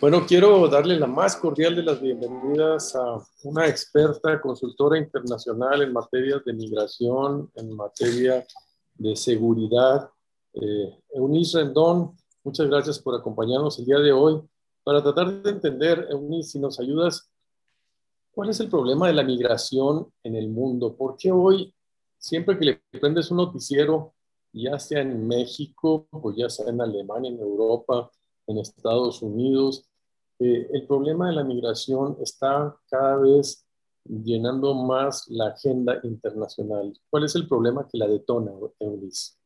Bueno, quiero darle la más cordial de las bienvenidas a una experta consultora internacional en materias de migración, en materia de seguridad. Eh, Eunice Rendón, muchas gracias por acompañarnos el día de hoy para tratar de entender, Eunice, si nos ayudas, ¿cuál es el problema de la migración en el mundo? ¿Por qué hoy, siempre que le prendes un noticiero, ya sea en México, o ya sea en Alemania, en Europa, en Estados Unidos, eh, el problema de la migración está cada vez llenando más la agenda internacional. ¿Cuál es el problema que la detona, Eunice?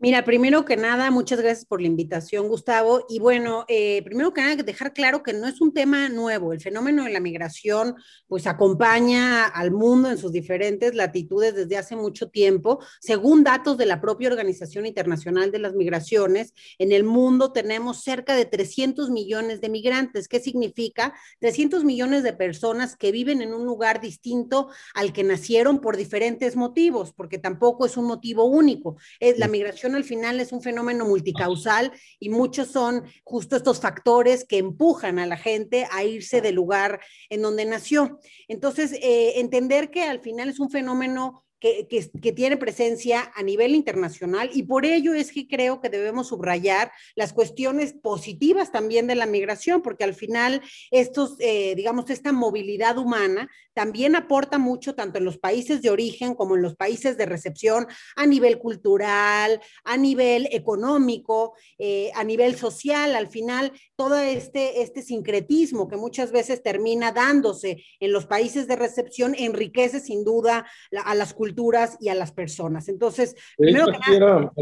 Mira, primero que nada, muchas gracias por la invitación, Gustavo. Y bueno, eh, primero que nada, dejar claro que no es un tema nuevo. El fenómeno de la migración, pues acompaña al mundo en sus diferentes latitudes desde hace mucho tiempo. Según datos de la propia Organización Internacional de las Migraciones, en el mundo tenemos cerca de 300 millones de migrantes. ¿Qué significa? 300 millones de personas que viven en un lugar distinto al que nacieron por diferentes motivos, porque tampoco es un motivo único. Es la migración al final es un fenómeno multicausal y muchos son justo estos factores que empujan a la gente a irse del lugar en donde nació. Entonces, eh, entender que al final es un fenómeno que, tiene presencia a nivel internacional y por ello es que creo que debemos subrayar las cuestiones positivas también de la migración, porque al final estos, eh, digamos, esta movilidad humana también aporta mucho tanto en los países de origen como en los países de recepción a nivel cultural, a nivel económico, eh, a nivel social. Al final, todo este, este sincretismo que muchas veces termina dándose en los países de recepción enriquece sin duda a las culturas y a las personas. Entonces, primero que nada, era,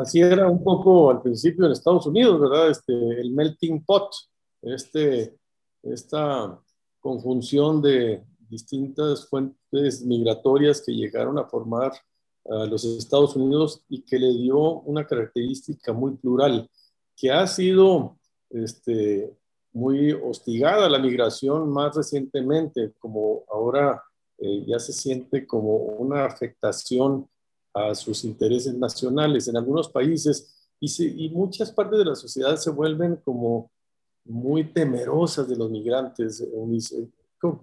Así era un poco al principio en Estados Unidos, ¿verdad? Este, el melting pot, este, esta conjunción de distintas fuentes migratorias que llegaron a formar a los Estados Unidos y que le dio una característica muy plural, que ha sido este, muy hostigada la migración más recientemente, como ahora eh, ya se siente como una afectación a sus intereses nacionales en algunos países y, y muchas partes de la sociedad se vuelven como muy temerosas de los migrantes.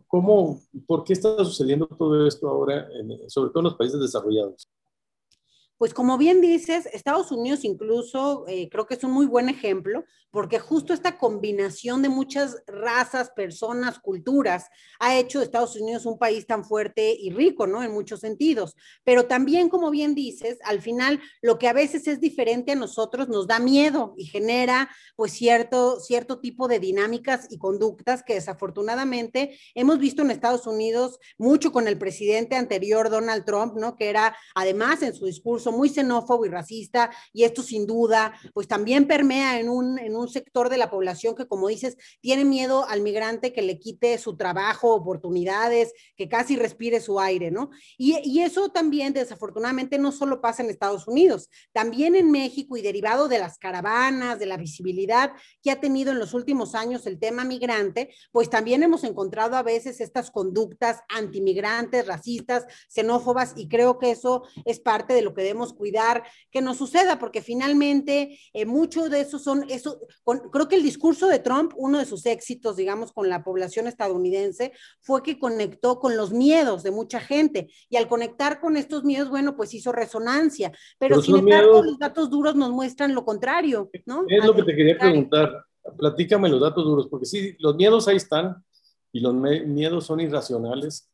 ¿Cómo, ¿Por qué está sucediendo todo esto ahora, sobre todo en los países desarrollados? Pues como bien dices, Estados Unidos incluso eh, creo que es un muy buen ejemplo, porque justo esta combinación de muchas razas, personas, culturas, ha hecho de Estados Unidos un país tan fuerte y rico, ¿no? En muchos sentidos. Pero también, como bien dices, al final lo que a veces es diferente a nosotros nos da miedo y genera pues cierto, cierto tipo de dinámicas y conductas que desafortunadamente hemos visto en Estados Unidos mucho con el presidente anterior, Donald Trump, ¿no? Que era además en su discurso muy xenófobo y racista, y esto sin duda, pues también permea en un, en un sector de la población que, como dices, tiene miedo al migrante que le quite su trabajo, oportunidades, que casi respire su aire, ¿no? Y, y eso también, desafortunadamente, no solo pasa en Estados Unidos, también en México y derivado de las caravanas, de la visibilidad que ha tenido en los últimos años el tema migrante, pues también hemos encontrado a veces estas conductas antimigrantes, racistas, xenófobas, y creo que eso es parte de lo que debemos cuidar que no suceda, porque finalmente eh, mucho de eso son, eso, creo que el discurso de Trump, uno de sus éxitos, digamos, con la población estadounidense, fue que conectó con los miedos de mucha gente y al conectar con estos miedos, bueno, pues hizo resonancia, pero, sin embargo los datos duros nos muestran lo contrario, ¿no? Es lo que te quería preguntar, platícame los datos duros, porque sí, los miedos ahí están y los miedos son irracionales,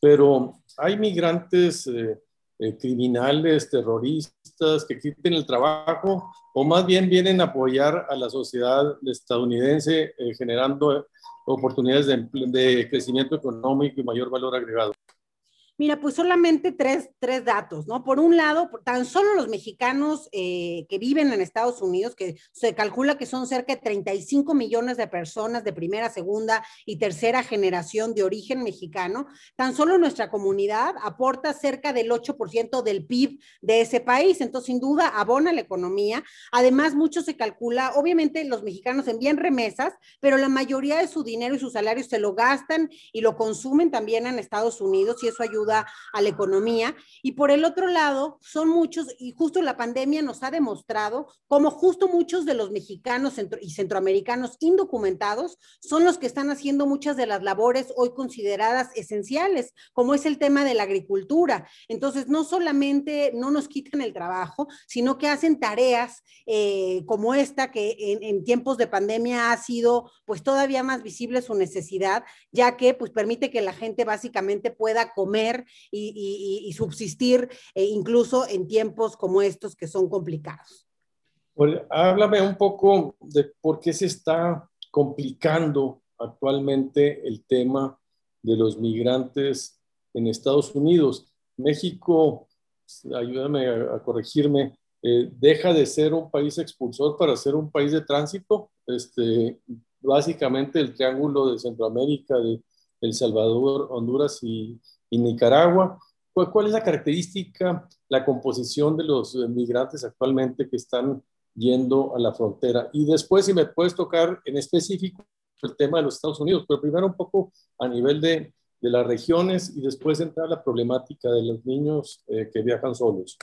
pero hay migrantes... Eh, eh, criminales, terroristas que quiten el trabajo o más bien vienen a apoyar a la sociedad estadounidense eh, generando oportunidades de, de crecimiento económico y mayor valor agregado. Mira, pues solamente tres, tres datos, ¿no? Por un lado, tan solo los mexicanos eh, que viven en Estados Unidos, que se calcula que son cerca de 35 millones de personas de primera, segunda y tercera generación de origen mexicano, tan solo nuestra comunidad aporta cerca del 8% del PIB de ese país. Entonces, sin duda, abona la economía. Además, mucho se calcula, obviamente los mexicanos envían remesas, pero la mayoría de su dinero y sus salarios se lo gastan y lo consumen también en Estados Unidos y eso ayuda ayuda a la economía. Y por el otro lado, son muchos, y justo la pandemia nos ha demostrado cómo justo muchos de los mexicanos y centroamericanos indocumentados son los que están haciendo muchas de las labores hoy consideradas esenciales, como es el tema de la agricultura. Entonces, no solamente no nos quitan el trabajo, sino que hacen tareas eh, como esta, que en, en tiempos de pandemia ha sido pues todavía más visible su necesidad, ya que pues permite que la gente básicamente pueda comer y, subsistir eh, incluso en tiempos como estos que son complicados. háblame un poco de por qué se está complicando actualmente el tema de los migrantes en Estados Unidos. México, ayúdame a, corregirme, eh, deja de ser un país expulsor para ser un país de tránsito. Este, básicamente el triángulo de Centroamérica, de El Salvador, Honduras y, Nicaragua. ¿Cuál, es la característica, la composición de los eh, migrantes actualmente que están yendo a la frontera? Y después, si me puedes tocar en específico el tema de los Estados Unidos, pero primero un poco a nivel de, de las regiones y después entrar a la problemática de los niños eh, que viajan solos.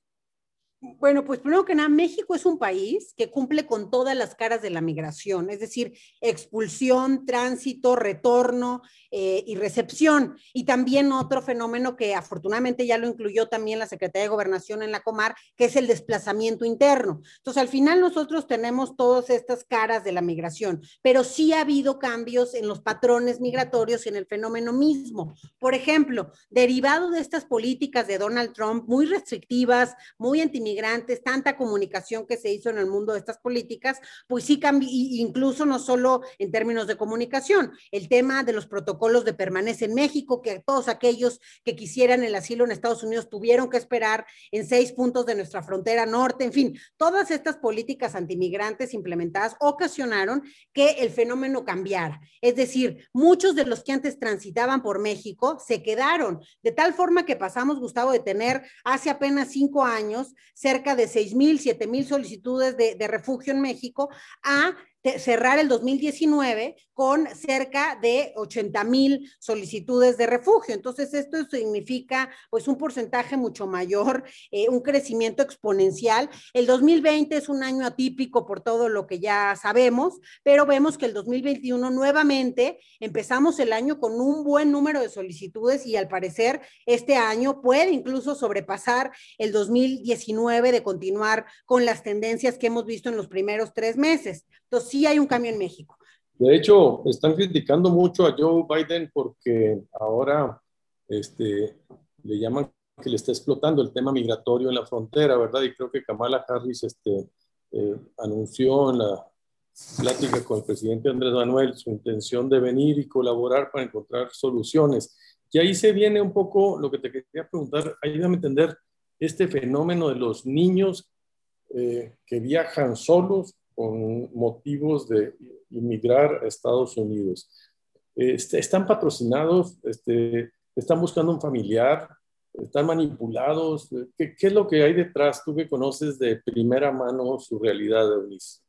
Bueno, pues primero que nada, México es un país que cumple con todas las caras de la migración, es decir, expulsión, tránsito, retorno eh, y recepción. Y también otro fenómeno que afortunadamente ya lo incluyó también la Secretaría de Gobernación en la Comar, que es el desplazamiento interno. Entonces, al final nosotros tenemos todas estas caras de la migración, pero sí ha habido cambios en los patrones migratorios y en el fenómeno mismo. Por ejemplo, derivado de estas políticas de Donald Trump muy restrictivas, muy anti tanta comunicación que se hizo en el mundo de estas políticas, pues sí cambió, incluso no solo en términos de comunicación, el tema de los protocolos de permanencia en México, que todos aquellos que quisieran el asilo en Estados Unidos tuvieron que esperar en seis puntos de nuestra frontera norte, en fin, todas estas políticas antimigrantes implementadas ocasionaron que el fenómeno cambiara. Es decir, muchos de los que antes transitaban por México se quedaron, de tal forma que pasamos, Gustavo, de tener hace apenas cinco años cerca de 6 mil, 7 mil solicitudes de, de refugio en México a cerrar el 2019 con cerca de 80 mil solicitudes de refugio. Entonces, esto significa pues un porcentaje mucho mayor, eh, un crecimiento exponencial. El 2020 es un año atípico por todo lo que ya sabemos, pero vemos que el 2021 nuevamente empezamos el año con un buen número de solicitudes y al parecer este año puede incluso sobrepasar el 2019 de continuar con las tendencias que hemos visto en los primeros tres meses. Entonces, sí hay un cambio en México. De hecho, están criticando mucho a Joe Biden porque ahora este, le llaman que le está explotando el tema migratorio en la frontera, ¿verdad? Y creo que Kamala Harris este, eh, anunció en la plática con el presidente Andrés Manuel su intención de venir y colaborar para encontrar soluciones. Y ahí se viene un poco lo que te quería preguntar, ayúdame a entender este fenómeno de los niños eh, que viajan solos con motivos de inmigrar a Estados Unidos. Este, están patrocinados, este, están buscando un familiar, están manipulados. ¿Qué, ¿Qué, es lo que hay detrás? Tú que conoces de primera mano su realidad, Eunice.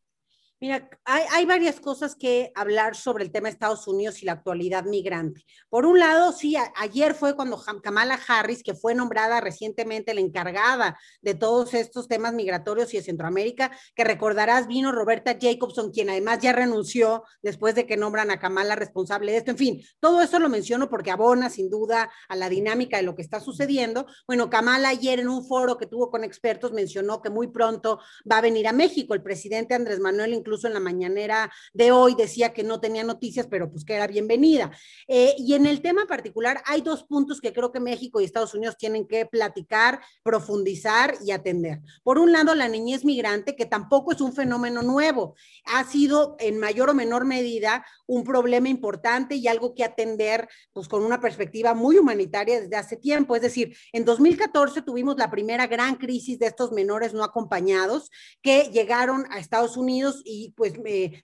Mira, hay, varias cosas que hablar sobre el tema de Estados Unidos y la actualidad migrante. Por un lado, sí, ayer fue cuando Kamala Harris, que fue nombrada recientemente la encargada de todos estos temas migratorios y de Centroamérica, que recordarás, vino Roberta Jacobson, quien además ya renunció después de que nombran a Kamala responsable de esto. En fin, todo eso lo menciono porque abona sin duda a la dinámica de lo que está sucediendo. Bueno, Kamala ayer en un foro que tuvo con expertos mencionó que muy pronto va a venir a México. El presidente Andrés Manuel incluso incluso en la mañanera de hoy decía que no tenía noticias, pero pues que era bienvenida. Eh, y en el tema particular hay dos puntos que creo que México y Estados Unidos tienen que platicar, profundizar y atender. Por un lado, la niñez migrante, que tampoco es un fenómeno nuevo, ha sido en mayor o menor medida un problema importante y algo que atender pues con una perspectiva muy humanitaria desde hace tiempo. Es decir, en 2014 tuvimos la primera gran crisis de estos menores no acompañados que llegaron a Estados Unidos y pues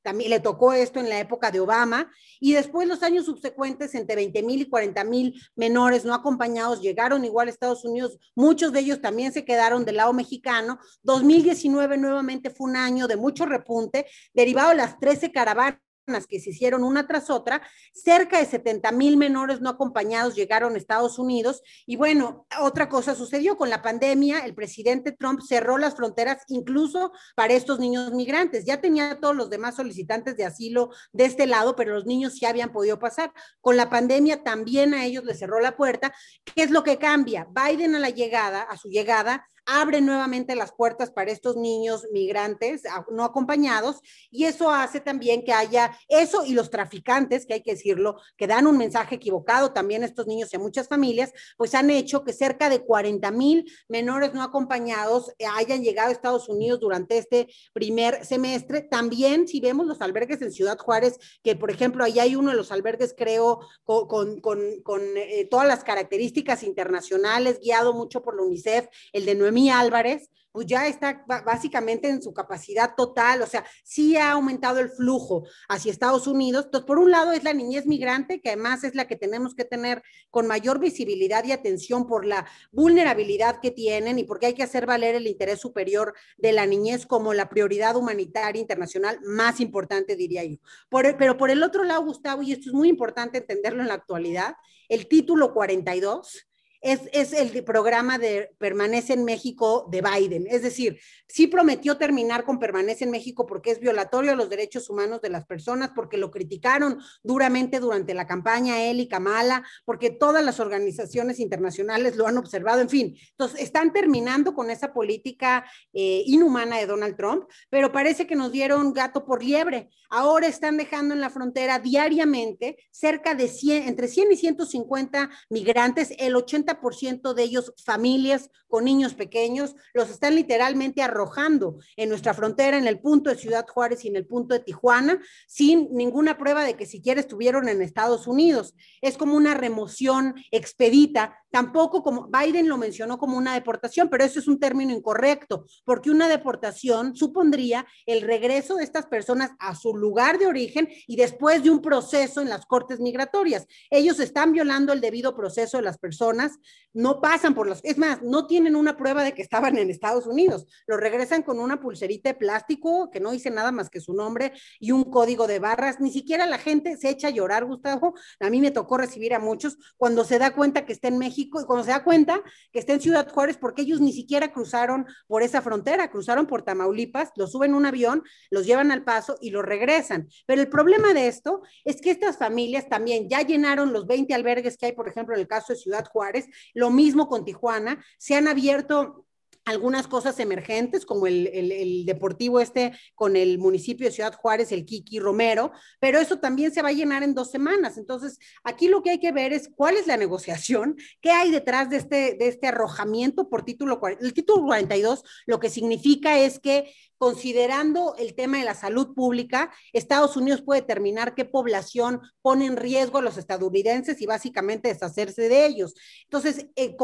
también le tocó esto en la época de Obama y después los años subsecuentes entre 20 mil y 40 mil menores no acompañados llegaron igual a Estados Unidos, muchos de ellos también se quedaron del lado mexicano. 2019 nuevamente fue un año de mucho repunte derivado de las 13 caravanas que se hicieron una tras otra, cerca de 70 mil menores no acompañados llegaron a Estados Unidos. Y bueno, otra cosa sucedió con la pandemia, el presidente Trump cerró las fronteras incluso para estos niños migrantes. Ya tenía todos los demás solicitantes de asilo de este lado, pero los niños sí habían podido pasar. Con la pandemia también a ellos les cerró la puerta. ¿Qué es lo que cambia? Biden a la llegada, a su llegada, abre nuevamente las puertas para estos niños migrantes no acompañados y eso hace también que haya eso y los traficantes, que hay que decirlo, que dan un mensaje equivocado también a estos niños y a muchas familias, pues han hecho que cerca de 40 mil menores no acompañados hayan llegado a Estados Unidos durante este primer semestre. También si vemos los albergues en Ciudad Juárez, que por ejemplo ahí hay uno de los albergues creo con, con, con, eh, todas las características internacionales, guiado mucho por la UNICEF, el de Noemí Álvarez, pues ya está básicamente en su capacidad total, o sea, sí ha aumentado el flujo hacia Estados Unidos. Entonces, por un lado es la niñez migrante, que además es la que tenemos que tener con mayor visibilidad y atención por la vulnerabilidad que tienen y porque hay que hacer valer el interés superior de la niñez como la prioridad humanitaria internacional más importante, diría yo. pero por el otro lado, Gustavo, y esto es muy importante entenderlo en la actualidad, el título 42 es, el programa de Permanece en México de Biden. Es decir, sí prometió terminar con Permanece en México porque es violatorio a los derechos humanos de las personas, porque lo criticaron duramente durante la campaña él y Kamala, porque todas las organizaciones internacionales lo han observado, en fin. Entonces, están terminando con esa política eh, inhumana de Donald Trump, pero parece que nos dieron gato por liebre. Ahora están dejando en la frontera diariamente cerca de 100, entre 100 y 150 migrantes, el 80 ciento de ellos familias con niños pequeños, los están literalmente arrojando en nuestra frontera, en el punto de Ciudad Juárez y en el punto de Tijuana, sin ninguna prueba de que siquiera estuvieron en Estados Unidos. Es como una remoción expedita Tampoco como Biden lo mencionó como una deportación, pero eso es un término incorrecto, porque una deportación supondría el regreso de estas personas a su lugar de origen y después de un proceso en las cortes migratorias. Ellos están violando el debido proceso de las personas, no pasan por los, es más, no tienen una prueba de que estaban en Estados Unidos, lo regresan con una pulserita de plástico que no dice nada más que su nombre y un código de barras, ni siquiera la gente se echa a llorar, Gustavo, a mí me tocó recibir a muchos cuando se da cuenta que está en México y cuando se da cuenta que está en Ciudad Juárez porque ellos ni siquiera cruzaron por esa frontera, cruzaron por Tamaulipas, los suben en un avión, los llevan al paso y los regresan. Pero el problema de esto es que estas familias también ya llenaron los 20 albergues que hay, por ejemplo, en el caso de Ciudad Juárez, lo mismo con Tijuana, se han abierto algunas cosas emergentes, como el, deportivo este con el municipio de Ciudad Juárez, el Kiki Romero, pero eso también se va a llenar en dos semanas. Entonces, aquí lo que hay que ver es cuál es la negociación, qué hay detrás de este, de este arrojamiento por título El título 42 lo que significa es que considerando el tema de la salud pública, Estados Unidos puede determinar qué población pone en riesgo a los estadounidenses y básicamente deshacerse de ellos. Entonces, eh,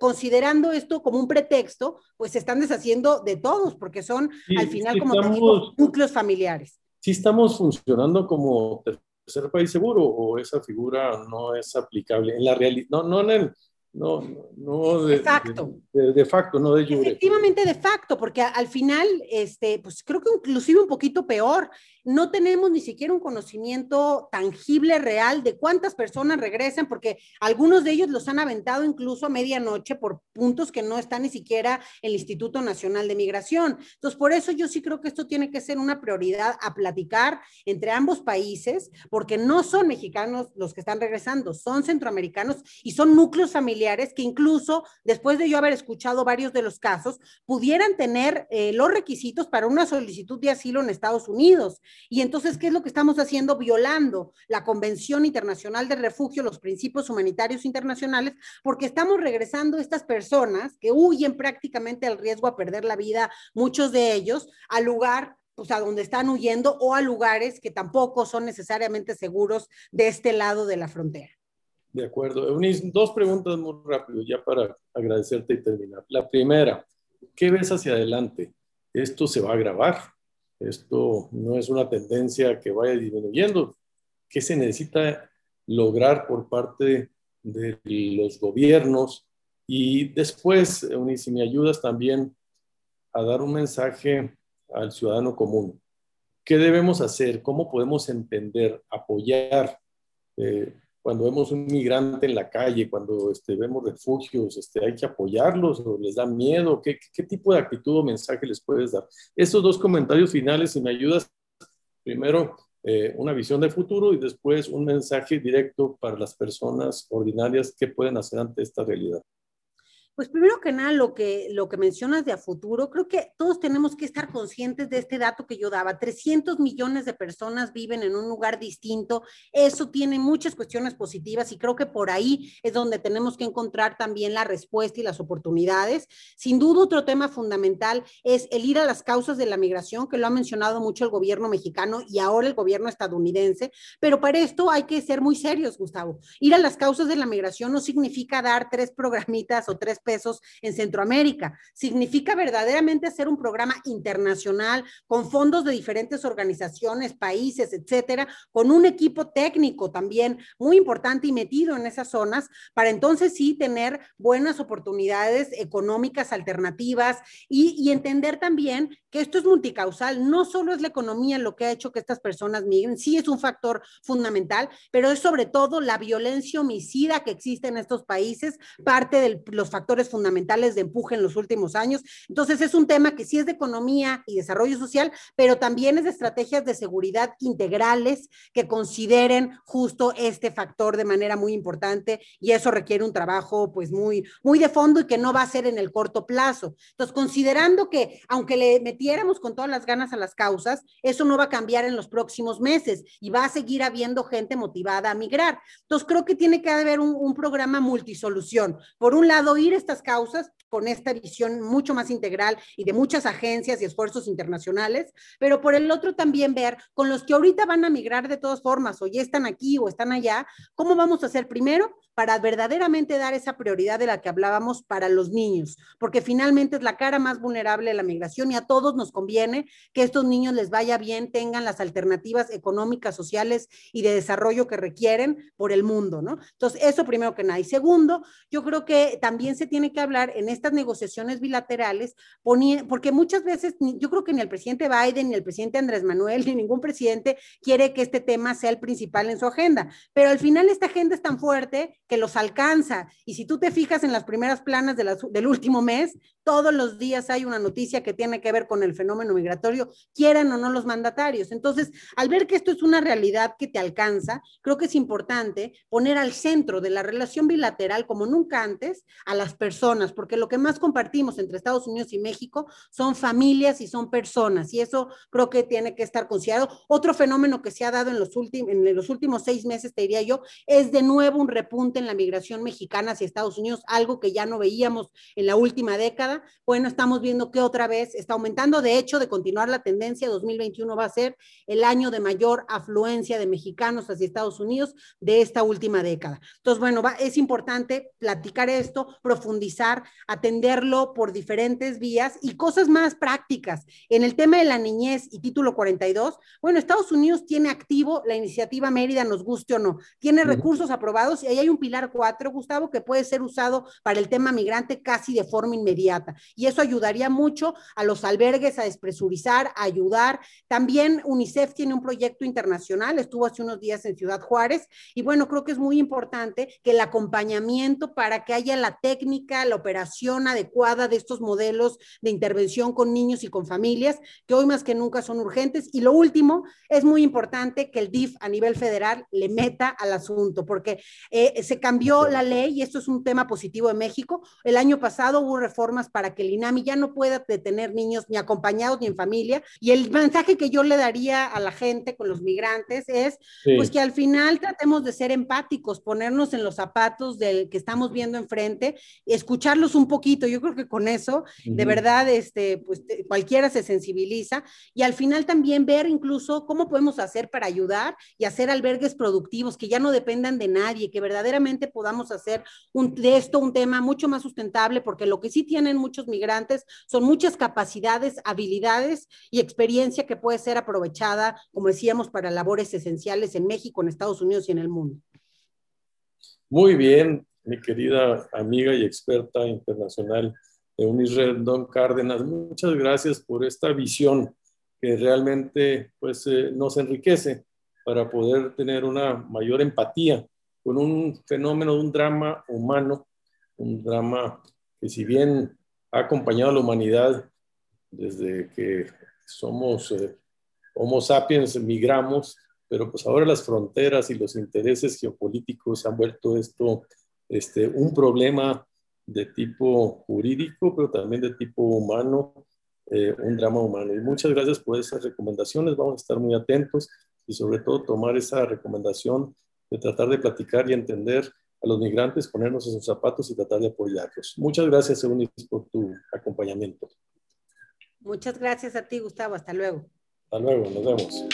considerando esto como un pretexto, pues se están deshaciendo de todos, porque son al final, como tenemos núcleos familiares. ¿Sí estamos funcionando como tercer país seguro o esa figura no es aplicable en la realidad? No, no en el no, no de, facto. De, facto, no de jure. Efectivamente de facto, porque al final, este, pues creo que inclusive un poquito peor, no tenemos ni siquiera un conocimiento tangible, real, de cuántas personas regresan, porque algunos de ellos los han aventado incluso a medianoche por puntos que no están ni siquiera el Instituto Nacional de Migración. Entonces, por eso yo sí creo que esto tiene que ser una prioridad a platicar entre ambos países, porque no son mexicanos los que están regresando, son centroamericanos y son núcleos familiares que incluso después de yo haber escuchado varios de los casos, pudieran tener eh, los requisitos para una solicitud de asilo en Estados Unidos. Y entonces, ¿qué es lo que estamos haciendo? Violando la Convención Internacional de Refugio, los principios humanitarios internacionales, porque estamos regresando estas personas que huyen prácticamente al riesgo a perder la vida, muchos de ellos, al lugar o sea, donde están huyendo o a lugares que tampoco son necesariamente seguros de este lado de la frontera. De acuerdo. Eunice, dos preguntas muy rápido ya para agradecerte y terminar. La primera, ¿qué ves hacia adelante? ¿Esto se va a agravar? Esto no es una tendencia que vaya disminuyendo. ¿Qué se necesita lograr por parte de los gobiernos? Y después, si me ayudas también a dar un mensaje al ciudadano común. ¿qué debemos hacer? ¿Cómo podemos entender, apoyar? Eh, cuando vemos un migrante en la calle, cuando este, vemos refugios, este, hay que apoyarlos o les da miedo, ¿Qué, ¿Qué, tipo de actitud o mensaje les puedes dar? Estos dos comentarios finales, si me ayudas, primero eh, una visión de futuro y después un mensaje directo para las personas ordinarias que pueden hacer ante esta realidad. Pues primero que nada, lo que, lo que mencionas de a futuro, creo que todos tenemos que estar conscientes de este dato que yo daba. 300 millones de personas viven en un lugar distinto. Eso tiene muchas cuestiones positivas y creo que por ahí es donde tenemos que encontrar también la respuesta y las oportunidades. Sin duda, otro tema fundamental es el ir a las causas de la migración, que lo ha mencionado mucho el gobierno mexicano y ahora el gobierno estadounidense. Pero para esto hay que ser muy serios, Gustavo. Ir a las causas de la migración no significa dar tres programitas o tres pesos en Centroamérica. Significa verdaderamente hacer un programa internacional con fondos de diferentes organizaciones, países, etcétera, con un equipo técnico también muy importante y metido en esas zonas para entonces sí tener buenas oportunidades económicas alternativas y, y entender también que esto es multicausal. No solo es la economía lo que ha hecho que estas personas migren, sí es un factor fundamental, pero es sobre todo la violencia homicida que existe en estos países, parte de los factores fundamentales de empuje en los últimos años. Entonces es un tema que sí es de economía y desarrollo social, pero también es de estrategias de seguridad integrales que consideren justo este factor de manera muy importante y eso requiere un trabajo pues muy, muy de fondo y que no va a ser en el corto plazo. Entonces, considerando que aunque le metiéramos con todas las ganas a las causas, eso no va a cambiar en los próximos meses y va a seguir habiendo gente motivada a migrar. Entonces, creo que tiene que haber un, un programa multisolución. Por un lado, ir estas causas con esta visión mucho más integral y de muchas agencias y esfuerzos internacionales, pero por el otro también ver con los que ahorita van a migrar de todas formas o ya están aquí o están allá, cómo vamos a hacer primero para verdaderamente dar esa prioridad de la que hablábamos para los niños, porque finalmente es la cara más vulnerable de la migración y a todos nos conviene que estos niños les vaya bien, tengan las alternativas económicas, sociales y de desarrollo que requieren por el mundo, ¿no? Entonces, eso primero que nada. Y segundo, yo creo que también se tiene que hablar en estas negociaciones bilaterales, porque muchas veces yo creo que ni el presidente Biden, ni el presidente Andrés Manuel, ni ningún presidente quiere que este tema sea el principal en su agenda, pero al final esta agenda es tan fuerte que los alcanza. Y si tú te fijas en las primeras planas del último mes, todos los días hay una noticia que tiene que ver con el fenómeno migratorio, quieran o no los mandatarios. Entonces, al ver que esto es una realidad que te alcanza, creo que es importante poner al centro de la relación bilateral, como nunca antes, a las personas, porque lo que más compartimos entre Estados Unidos y México son familias y son personas, y eso creo que tiene que estar considerado. Otro fenómeno que se ha dado en los, en los últimos seis meses, te diría yo, es de nuevo un repunte en la migración mexicana hacia Estados Unidos, algo que ya no veíamos en la última década. Bueno, estamos viendo que otra vez está aumentando. De hecho, de continuar la tendencia, 2021 va a ser el año de mayor afluencia de mexicanos hacia Estados Unidos de esta última década. Entonces, bueno, va, es importante platicar esto, profundizar, atenderlo por diferentes vías y cosas más prácticas. En el tema de la niñez y título 42, bueno, Estados Unidos tiene activo la iniciativa Mérida, nos guste o no, tiene recursos aprobados y ahí hay un pilar 4, Gustavo, que puede ser usado para el tema migrante casi de forma inmediata. Y eso ayudaría mucho a los albergues a despresurizar, a ayudar. También UNICEF tiene un proyecto internacional, estuvo hace unos días en Ciudad Juárez, y bueno, creo que es muy importante que el acompañamiento para que haya la técnica, la operación adecuada de estos modelos de intervención con niños y con familias, que hoy más que nunca son urgentes. Y lo último, es muy importante que el DIF a nivel federal le meta al asunto, porque eh, se cambió la ley y esto es un tema positivo en México. El año pasado hubo reformas para que el INAMI ya no pueda detener niños ni acompañados ni en familia. Y el mensaje que yo le daría a la gente con los migrantes es, pues que al final tratemos de ser empáticos, ponernos en los zapatos del que estamos viendo enfrente, escucharlos un poquito. Yo creo que con eso, de verdad, este, pues cualquiera se sensibiliza y al final también ver incluso cómo podemos hacer para ayudar y hacer albergues productivos que ya no dependan de nadie, que verdaderamente podamos hacer un, de esto un tema mucho más sustentable, porque lo que sí tienen muchos migrantes son muchas capacidades, habilidades y experiencia que puede ser aprovechada, como decíamos, para labores esenciales en México, en Estados Unidos y en el mundo. Muy bien, mi querida amiga y experta internacional de Unisred, Don Cárdenas, muchas gracias por esta visión que realmente pues, eh, nos enriquece para poder tener una mayor empatía con un fenómeno, un drama humano, un drama que si bien ha acompañado a la humanidad desde que somos eh, Homo sapiens, migramos, pero pues ahora las fronteras y los intereses geopolíticos han vuelto esto este, un problema de tipo jurídico, pero también de tipo humano, eh, un drama humano. Y muchas gracias por esas recomendaciones, vamos a estar muy atentos y sobre todo tomar esa recomendación de tratar de platicar y entender a los migrantes, ponernos en sus zapatos y tratar de apoyarlos. Muchas gracias, Eunice, por tu acompañamiento. Muchas gracias a ti, Gustavo. Hasta luego. Hasta luego, nos vemos.